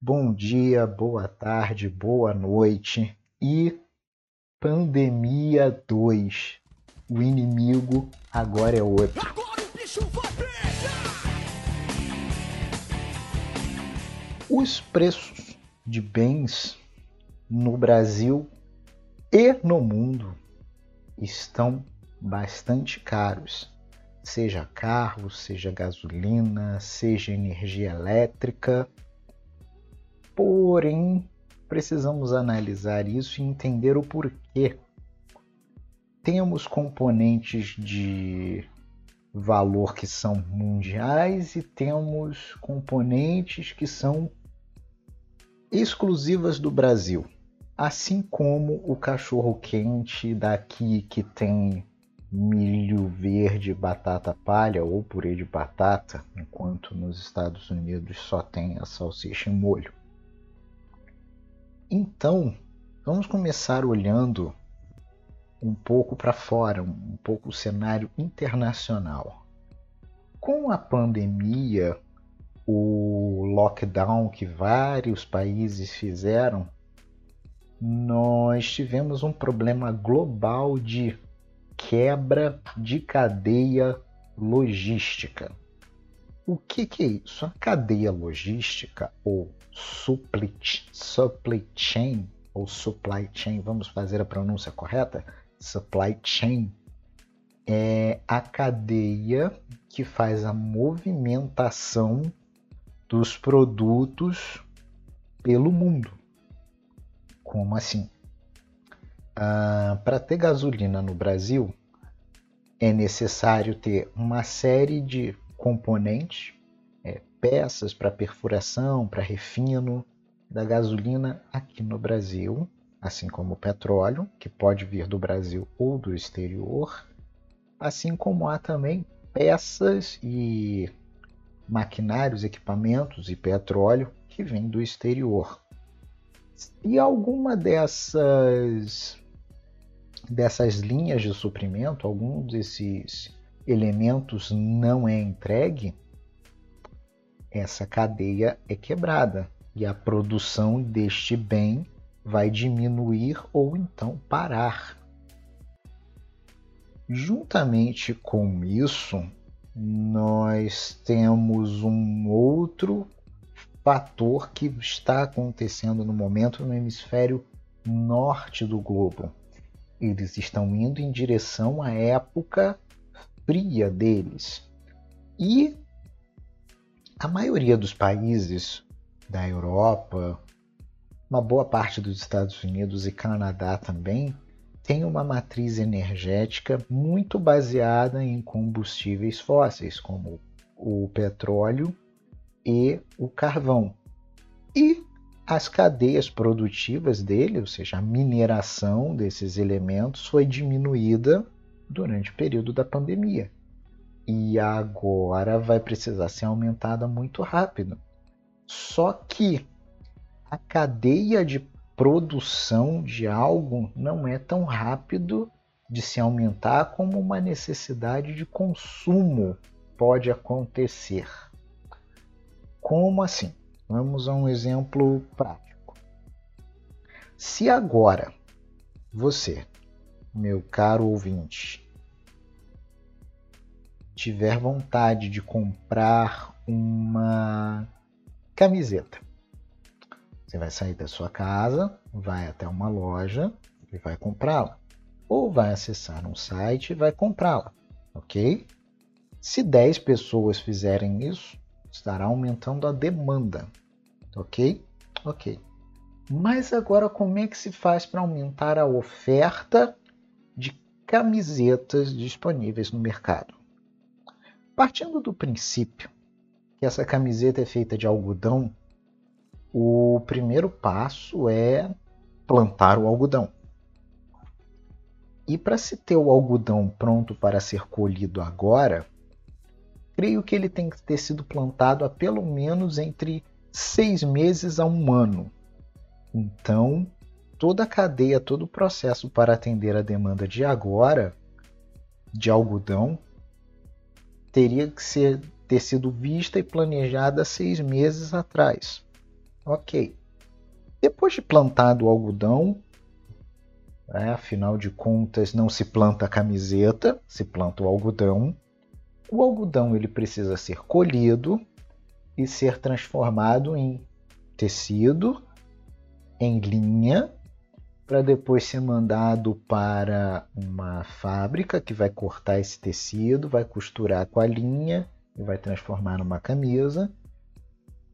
Bom dia, boa tarde, boa noite e Pandemia 2. O inimigo agora é outro. Agora o bicho vai! Os preços de bens no Brasil e no mundo estão bastante caros. Seja carro, seja gasolina, seja energia elétrica. Porém, precisamos analisar isso e entender o porquê. Temos componentes de valor que são mundiais e temos componentes que são exclusivas do Brasil. Assim como o cachorro quente daqui que tem milho verde, batata palha ou purê de batata, enquanto nos Estados Unidos só tem a salsicha em molho. Então, vamos começar olhando um pouco para fora, um pouco o cenário internacional. Com a pandemia, o lockdown que vários países fizeram, nós tivemos um problema global de quebra de cadeia logística. O que, que é isso? A cadeia logística ou supply, supply chain ou supply chain, vamos fazer a pronúncia correta? Supply chain é a cadeia que faz a movimentação dos produtos pelo mundo. Como assim? Ah, Para ter gasolina no Brasil, é necessário ter uma série de componentes, é, peças para perfuração, para refino da gasolina aqui no Brasil, assim como o petróleo, que pode vir do Brasil ou do exterior, assim como há também peças e maquinários, equipamentos e petróleo que vêm do exterior. E alguma dessas dessas linhas de suprimento, algum desses elementos não é entregue, essa cadeia é quebrada e a produção deste bem vai diminuir ou então parar. Juntamente com isso, nós temos um outro fator que está acontecendo no momento no hemisfério norte do globo. Eles estão indo em direção à época fria deles. E a maioria dos países da Europa, uma boa parte dos Estados Unidos e Canadá também, tem uma matriz energética muito baseada em combustíveis fósseis, como o petróleo e o carvão. E as cadeias produtivas dele, ou seja, a mineração desses elementos, foi diminuída durante o período da pandemia. E agora vai precisar ser aumentada muito rápido. Só que a cadeia de produção de algo não é tão rápido de se aumentar como uma necessidade de consumo pode acontecer. Como assim? Vamos a um exemplo prático. Se agora você, meu caro ouvinte, tiver vontade de comprar uma camiseta, você vai sair da sua casa, vai até uma loja e vai comprá-la. Ou vai acessar um site e vai comprá-la, ok? Se 10 pessoas fizerem isso, estará aumentando a demanda, ok? Ok. Mas agora, como é que se faz para aumentar a oferta camisetas disponíveis no mercado? Partindo do princípio que essa camiseta é feita de algodão o primeiro passo é plantar o algodão. E para se ter o algodão pronto para ser colhido agora, creio que ele tem que ter sido plantado há pelo menos entre seis meses a um ano. Então, toda a cadeia, todo o processo para atender a demanda de agora de algodão teria que ser, ter sido vista e planejada seis meses atrás Ok. Depois de plantado o algodão, né, afinal de contas não se planta a camiseta, se planta o algodão. O algodão ele precisa ser colhido e ser transformado em tecido, em linha, para depois ser mandado para uma fábrica que vai cortar esse tecido, vai costurar com a linha e vai transformar numa camisa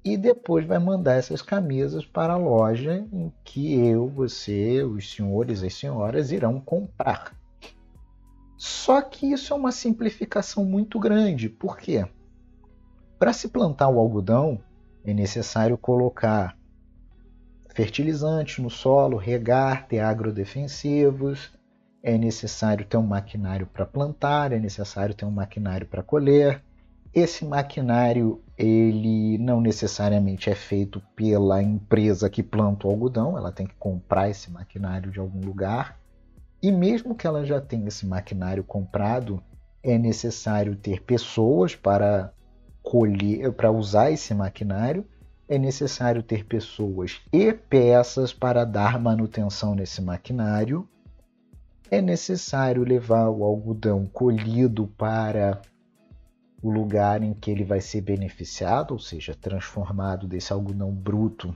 e depois vai mandar essas camisas para a loja em que eu, você, os senhores e as senhoras irão comprar. Só que isso é uma simplificação muito grande. Por quê? Para se plantar o algodão, é necessário colocar fertilizante no solo, regar, ter agrodefensivos, é necessário ter um maquinário para plantar, é necessário ter um maquinário para colher, esse maquinário ele não necessariamente é feito pela empresa que planta o algodão, ela tem que comprar esse maquinário de algum lugar. E mesmo que ela já tenha esse maquinário comprado, é necessário ter pessoas para colher, para usar esse maquinário, é necessário ter pessoas e peças para dar manutenção nesse maquinário. É necessário levar o algodão colhido para o lugar em que ele vai ser beneficiado, ou seja, transformado desse algodão bruto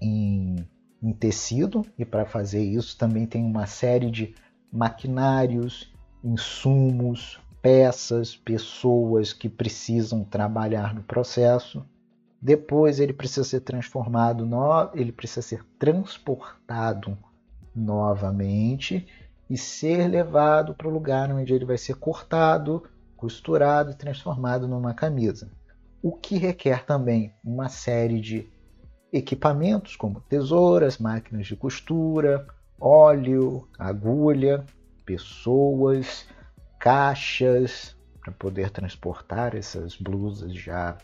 em, em tecido, e para fazer isso também tem uma série de maquinários, insumos, peças, pessoas que precisam trabalhar no processo. Depois ele precisa ser transformado, no... ele precisa ser transportado novamente e ser levado para o lugar onde ele vai ser cortado, costurado e transformado numa camisa, o que requer também uma série de equipamentos como tesouras, máquinas de costura, óleo, agulha, pessoas, caixas para poder transportar essas blusas já,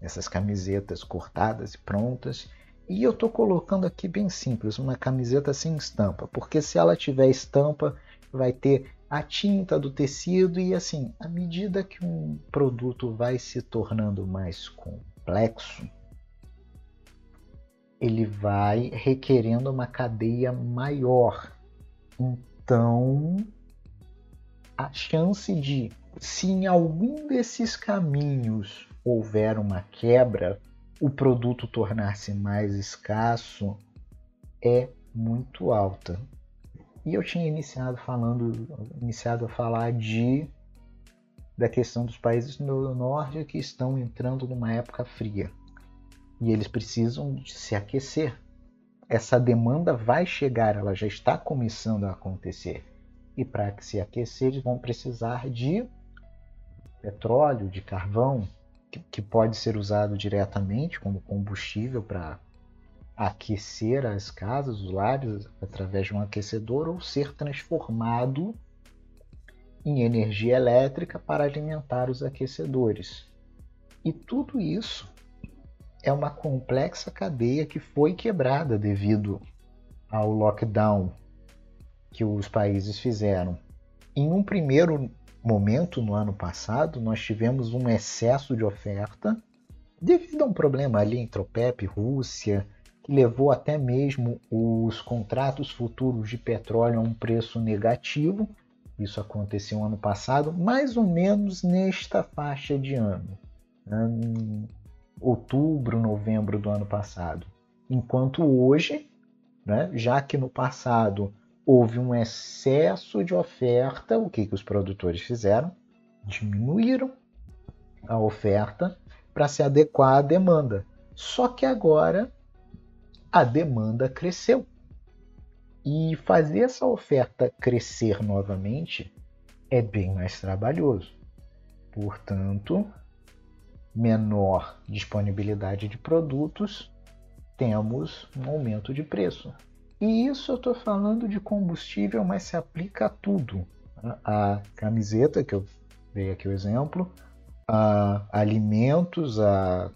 essas camisetas cortadas e prontas. E eu estou colocando aqui bem simples, uma camiseta sem estampa, porque se ela tiver estampa, vai ter a tinta do tecido e assim, à medida que um produto vai se tornando mais complexo, ele vai requerendo uma cadeia maior. Então, a chance de, se em algum desses caminhos houver uma quebra, o produto tornar-se mais escasso é muito alta. E eu tinha iniciado falando, iniciado a falar de da questão dos países do norte que estão entrando numa época fria e eles precisam se aquecer. Essa demanda vai chegar, ela já está começando a acontecer. E para se aquecer, eles vão precisar de petróleo, de carvão, que, pode ser usado diretamente como combustível para aquecer as casas, os lares, através de um aquecedor ou ser transformado em energia elétrica para alimentar os aquecedores. E tudo isso é uma complexa cadeia que foi quebrada devido ao lockdown que os países fizeram. Em um primeiro momento, no ano passado, nós tivemos um excesso de oferta devido a um problema ali entre OPEP, Rússia, que levou até mesmo os contratos futuros de petróleo a um preço negativo. Isso aconteceu ano passado, mais ou menos nesta faixa de ano, né? em outubro, novembro do ano passado. Enquanto hoje, né, já que no passado houve um excesso de oferta, o que, que os produtores fizeram? Diminuíram a oferta para se adequar à demanda. Só que agora a demanda cresceu. E fazer essa oferta crescer novamente é bem mais trabalhoso. Portanto, menor disponibilidade de produtos, temos um aumento de preço. E isso eu estou falando de combustível, mas se aplica a tudo. A camiseta, que eu dei aqui o exemplo, a alimentos, a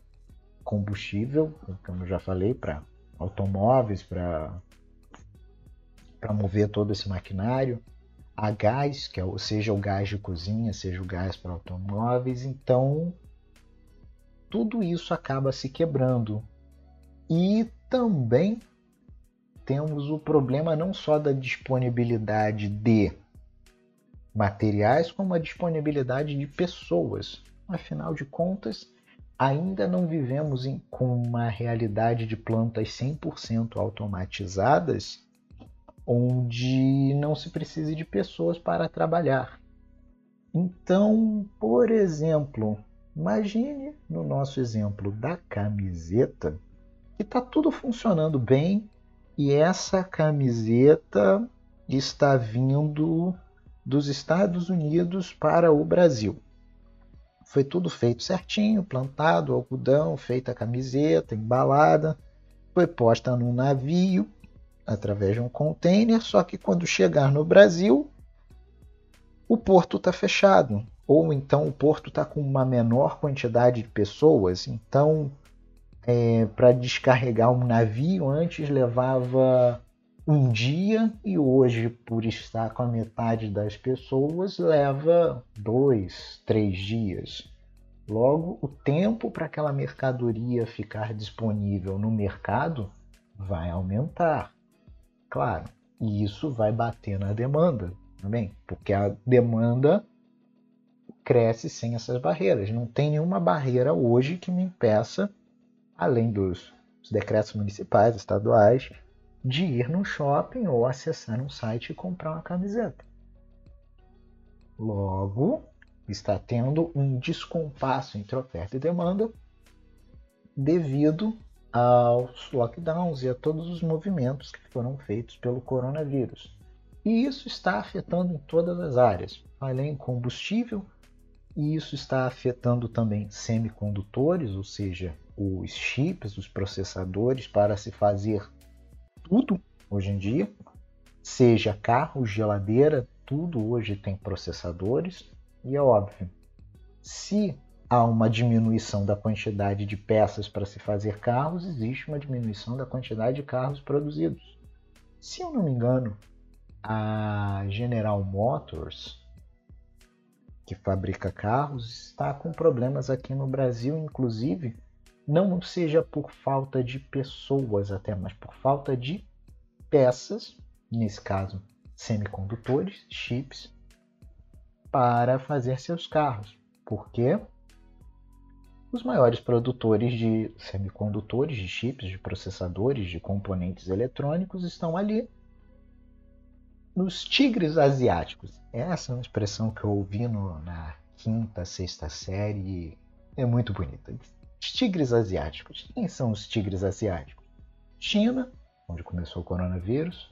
combustível, como eu já falei, para automóveis para mover todo esse maquinário, a gás, que é, seja o gás de cozinha, seja o gás para automóveis, então tudo isso acaba se quebrando. E também temos o problema não só da disponibilidade de materiais, como a disponibilidade de pessoas. Afinal de contas, ainda não vivemos em, com uma realidade de plantas 100% automatizadas, onde não se precise de pessoas para trabalhar. Então, por exemplo, imagine no nosso exemplo da camiseta que está tudo funcionando bem e essa camiseta está vindo dos Estados Unidos para o Brasil. Foi tudo feito certinho, plantado, algodão, feita a camiseta, embalada, foi posta num navio através de um container, só que quando chegar no Brasil, o porto está fechado, ou então o porto está com uma menor quantidade de pessoas, então é, para descarregar um navio antes levava um dia e hoje, por estar com a metade das pessoas, leva dois, três dias. Logo, o tempo para aquela mercadoria ficar disponível no mercado vai aumentar. Claro, e isso vai bater na demanda também, porque a demanda cresce sem essas barreiras. Não tem nenhuma barreira hoje que me impeça, além dos decretos municipais, estaduais, de ir no shopping ou acessar um site e comprar uma camiseta. Logo, está tendo um descompasso entre oferta e demanda devido aos lockdowns e a todos os movimentos que foram feitos pelo coronavírus. E isso está afetando em todas as áreas, além combustível, e isso está afetando também semicondutores, ou seja, os chips, os processadores para se fazer tudo hoje em dia, seja carro, geladeira, tudo hoje tem processadores. E é óbvio, se há uma diminuição da quantidade de peças para se fazer carros, existe uma diminuição da quantidade de carros produzidos. Se eu não me engano, a General Motors, que fabrica carros, está com problemas aqui no Brasil, inclusive não seja por falta de pessoas até, mas por falta de peças, nesse caso semicondutores, chips, para fazer seus carros. Porque os maiores produtores de semicondutores, de chips, de processadores, de componentes eletrônicos estão ali nos tigres asiáticos. Essa é uma expressão que eu ouvi no, na quinta, sexta série é muito bonita. Os tigres asiáticos. Quem são os tigres asiáticos? China, onde começou o coronavírus,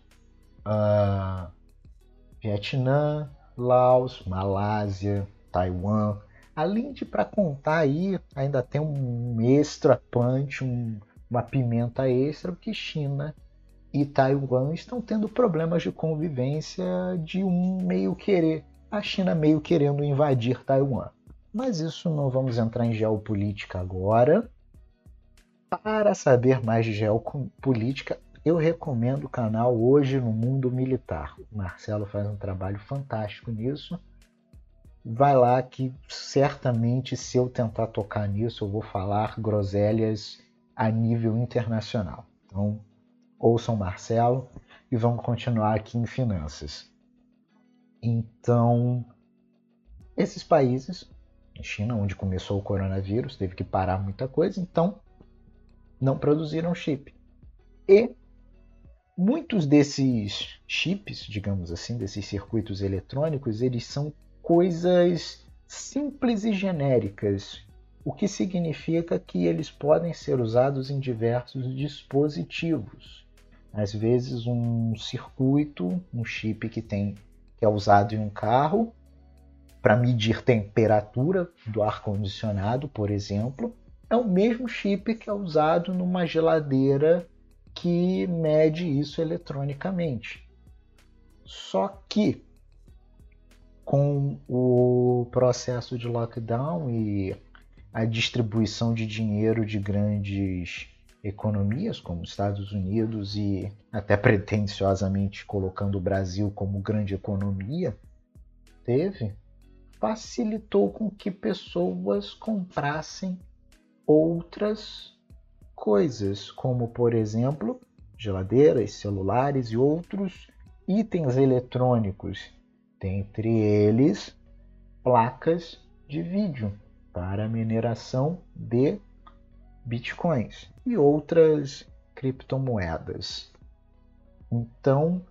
uh, Vietnã, Laos, Malásia, Taiwan. Além de, para contar aí, ainda tem um extra punch, um, uma pimenta extra, porque China e Taiwan estão tendo problemas de convivência de um meio querer, a China meio querendo invadir Taiwan. Mas isso não vamos entrar em geopolítica agora. Para saber mais de geopolítica, eu recomendo o canal Hoje no Mundo Militar. O Marcelo faz um trabalho fantástico nisso. Vai lá que certamente se eu tentar tocar nisso, eu vou falar groselhas a nível internacional. Então, ouçam Marcelo e vamos continuar aqui em finanças. Então, esses países China, onde começou o coronavírus, teve que parar muita coisa, então não produziram chip. E muitos desses chips, digamos assim, desses circuitos eletrônicos, eles são coisas simples e genéricas, o que significa que eles podem ser usados em diversos dispositivos. Às vezes um circuito, um chip que tem que é usado em um carro, para medir temperatura do ar condicionado, por exemplo, é o mesmo chip que é usado numa geladeira que mede isso eletronicamente. Só que com o processo de lockdown e a distribuição de dinheiro de grandes economias como Estados Unidos e até pretensiosamente colocando o Brasil como grande economia, teve facilitou com que pessoas comprassem outras coisas como, por exemplo, geladeiras, celulares e outros itens eletrônicos, dentre eles placas de vídeo para mineração de bitcoins e outras criptomoedas. Então,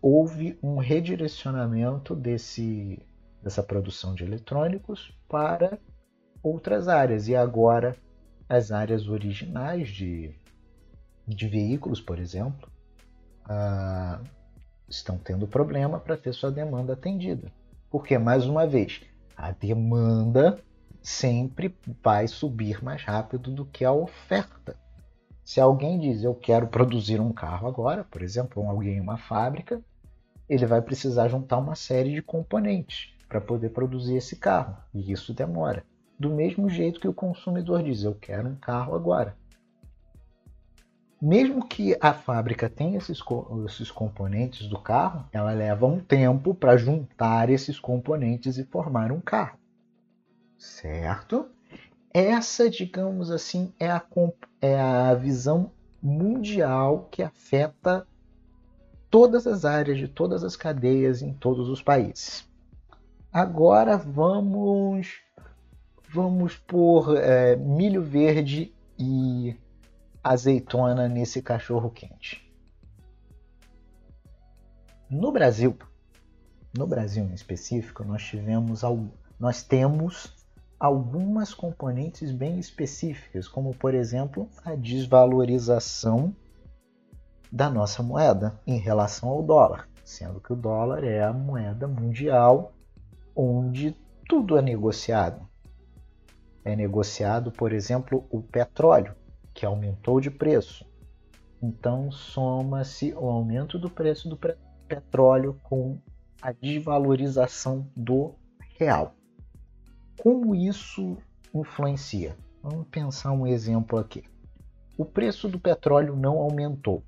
houve um redirecionamento desse, dessa produção de eletrônicos para outras áreas. E agora, as áreas originais de, de veículos, por exemplo, ah, estão tendo problema para ter sua demanda atendida. Porque, mais uma vez, a demanda sempre vai subir mais rápido do que a oferta. Se alguém diz eu quero produzir um carro agora, por exemplo, alguém em uma fábrica, ele vai precisar juntar uma série de componentes para poder produzir esse carro, e isso demora. Do mesmo jeito que o consumidor diz eu quero um carro agora. Mesmo que a fábrica tenha esses, esses componentes do carro, ela leva um tempo para juntar esses componentes e formar um carro. Certo? Essa, digamos assim, é a, é a visão mundial que afeta todas as áreas de todas as cadeias em todos os países. Agora vamos vamos por é, milho verde e azeitona nesse cachorro quente. No Brasil, no Brasil em específico, nós tivemos nós temos algumas componentes bem específicas, como por exemplo a desvalorização da nossa moeda em relação ao dólar, sendo que o dólar é a moeda mundial onde tudo é negociado. É negociado, por exemplo, o petróleo, que aumentou de preço. Então soma-se o aumento do preço do petróleo com a desvalorização do real. Como isso influencia? Vamos pensar um exemplo aqui. O preço do petróleo não aumentou.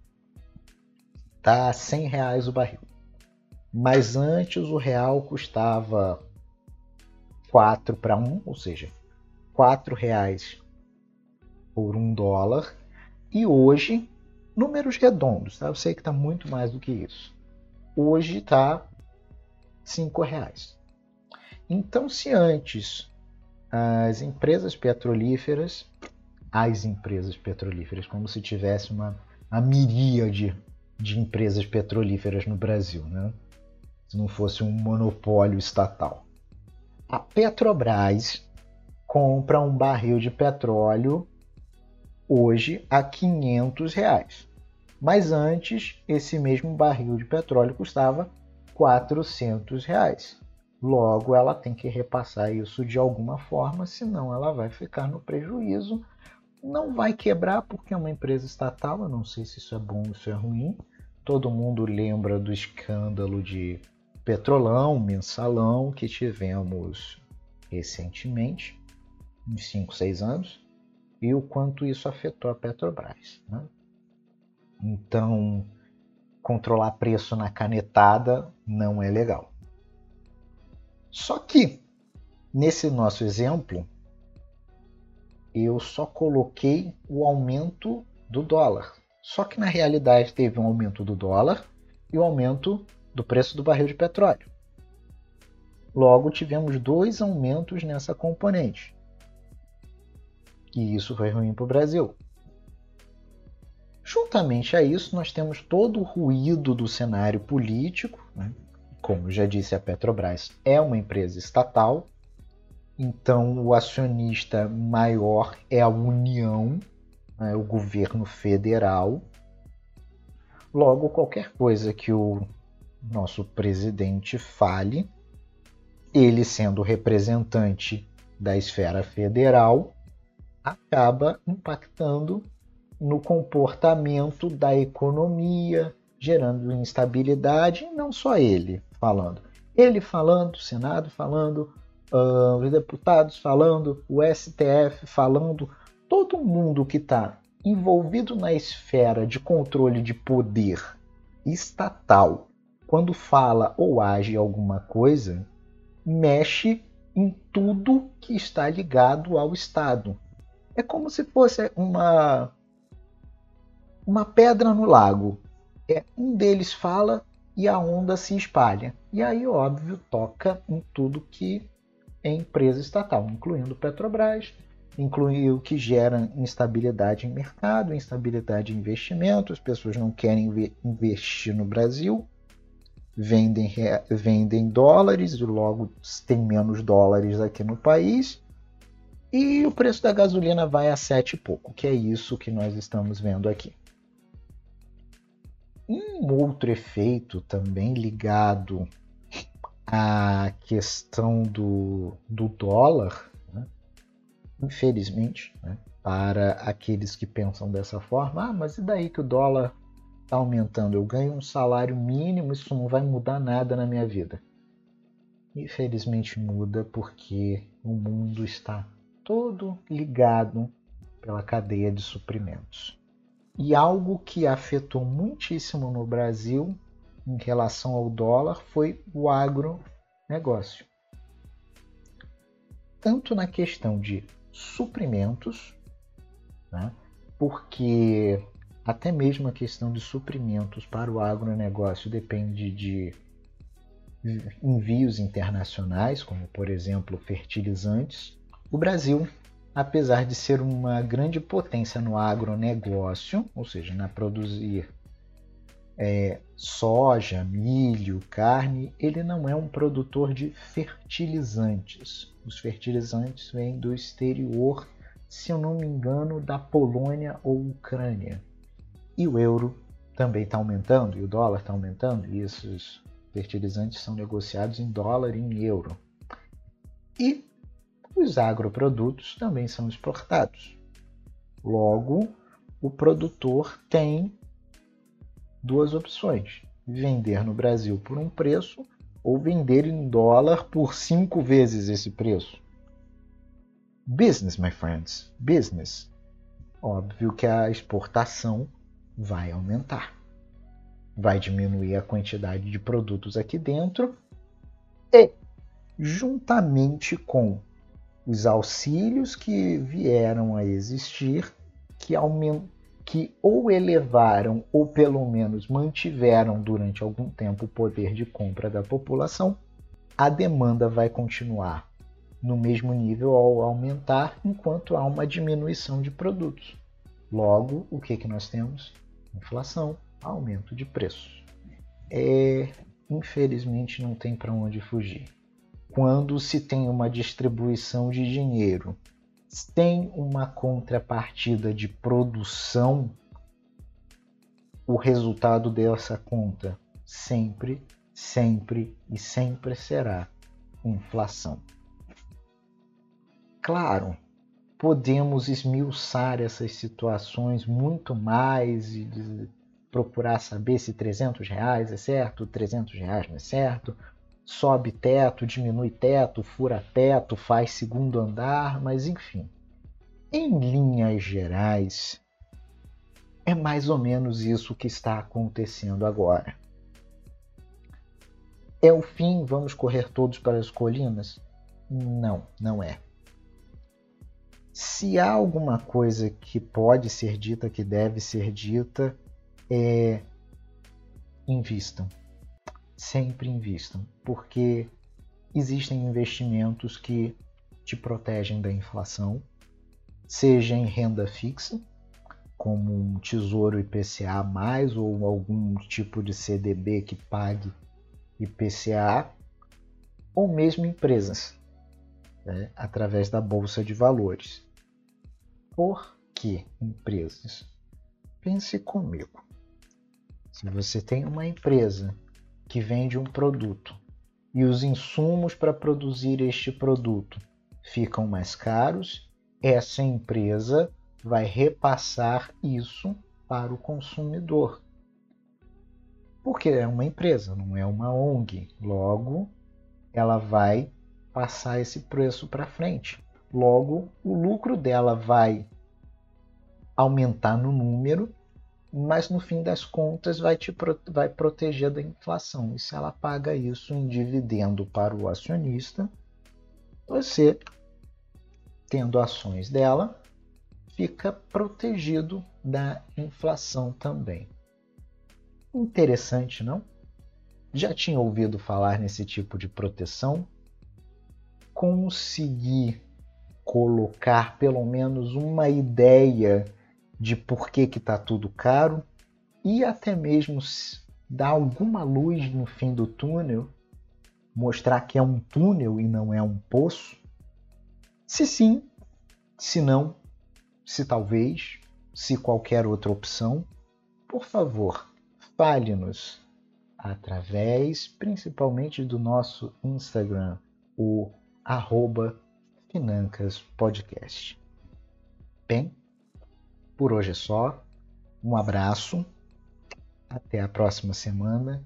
Está a 100 reais o barril. Mas antes o real custava 4 para 1, ou seja, 4 reais por um dólar. E hoje, números redondos, tá? eu sei que está muito mais do que isso. Hoje está 5 reais. Então, se antes as empresas petrolíferas, as empresas petrolíferas, como se tivesse uma, uma miríade de empresas petrolíferas no Brasil, né? Se não fosse um monopólio estatal. A Petrobras compra um barril de petróleo hoje a 500 reais. Mas antes, esse mesmo barril de petróleo custava 400 reais. Logo, ela tem que repassar isso de alguma forma, senão ela vai ficar no prejuízo. Não vai quebrar porque é uma empresa estatal, eu não sei se isso é bom ou isso é ruim. Todo mundo lembra do escândalo de Petrolão, mensalão que tivemos recentemente, uns 5, 6 anos, e o quanto isso afetou a Petrobras. Né? Então, controlar preço na canetada não é legal. Só que, nesse nosso exemplo, eu só coloquei o aumento do dólar. Só que na realidade teve um aumento do dólar e o um aumento do preço do barril de petróleo. Logo, tivemos dois aumentos nessa componente. E isso foi ruim para o Brasil. Juntamente a isso, nós temos todo o ruído do cenário político, né? como já disse, a Petrobras é uma empresa estatal, então o acionista maior é a União, né, o governo federal. Logo, qualquer coisa que o nosso presidente fale, ele sendo representante da esfera federal, acaba impactando no comportamento da economia, gerando instabilidade, e não só ele falando. Ele falando, o Senado falando, uh, os deputados falando, o STF falando, todo mundo que está envolvido na esfera de controle de poder estatal, quando fala ou age alguma coisa, mexe em tudo que está ligado ao Estado. É como se fosse uma uma pedra no lago. É, um deles fala e a onda se espalha. E aí, óbvio, toca em tudo que é empresa estatal, incluindo Petrobras, inclui o que gera instabilidade em mercado, instabilidade em investimento, as pessoas não querem investir no Brasil, vendem, vendem dólares e logo tem menos dólares aqui no país. E o preço da gasolina vai a sete e pouco, que é isso que nós estamos vendo aqui. Um outro efeito também ligado à questão do, do dólar, né? infelizmente, né? para aqueles que pensam dessa forma, ah, mas e daí que o dólar está aumentando? Eu ganho um salário mínimo, isso não vai mudar nada na minha vida. Infelizmente muda porque o mundo está todo ligado pela cadeia de suprimentos. E algo que afetou muitíssimo no Brasil em relação ao dólar foi o agronegócio. Tanto na questão de suprimentos, né, porque até mesmo a questão de suprimentos para o agronegócio depende de envios internacionais, como por exemplo fertilizantes. O Brasil apesar de ser uma grande potência no agronegócio, ou seja, na produzir é, soja, milho, carne, ele não é um produtor de fertilizantes. Os fertilizantes vêm do exterior, se eu não me engano, da Polônia ou Ucrânia. E o euro também está aumentando, e o dólar está aumentando, e esses fertilizantes são negociados em dólar e em euro. E os agroprodutos também são exportados. Logo, o produtor tem duas opções: vender no Brasil por um preço ou vender em dólar por cinco vezes esse preço. Business, my friends, business. Óbvio que a exportação vai aumentar. Vai diminuir a quantidade de produtos aqui dentro e, juntamente com os auxílios que vieram a existir, que, que ou elevaram ou pelo menos mantiveram durante algum tempo o poder de compra da população, a demanda vai continuar no mesmo nível ao aumentar, enquanto há uma diminuição de produtos. Logo, o que, que nós temos? Inflação, aumento de preços. É, infelizmente, não tem para onde fugir quando se tem uma distribuição de dinheiro, tem uma contrapartida de produção, o resultado dessa conta sempre, sempre e sempre será inflação. Claro, podemos esmiuçar essas situações muito mais e procurar saber se 300 reais é certo, 300 reais não é certo, sobe teto, diminui teto, fura teto, faz segundo andar, mas enfim. Em linhas gerais, é mais ou menos isso que está acontecendo agora. É o fim, vamos correr todos para as colinas? Não, não é. Se há alguma coisa que pode ser dita, que deve ser dita, é invistam. Sempre invistam, porque existem investimentos que te protegem da inflação, seja em renda fixa, como um tesouro IPCA mais ou algum tipo de CDB que pague IPCA, ou mesmo empresas, né, através da bolsa de valores. Por que empresas? Pense comigo. Se você tem uma empresa que vende um produto e os insumos para produzir este produto ficam mais caros, essa empresa vai repassar isso para o consumidor. Porque é uma empresa, não é uma ONG. Logo, ela vai passar esse preço para frente. Logo, o lucro dela vai aumentar no número mas no fim das contas vai te vai proteger da inflação. E se ela paga isso em dividendo para o acionista, você, tendo ações dela, fica protegido da inflação também. Interessante, não? Já tinha ouvido falar nesse tipo de proteção? Consegui colocar pelo menos uma ideia de por que está tudo caro e até mesmo dar alguma luz no fim do túnel, mostrar que é um túnel e não é um poço? Se sim, se não, se talvez, se qualquer outra opção, por favor, fale-nos através principalmente do nosso Instagram, o arroba Financas Podcast. Bem, por hoje é só. Um abraço, até a próxima semana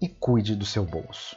e cuide do seu bolso.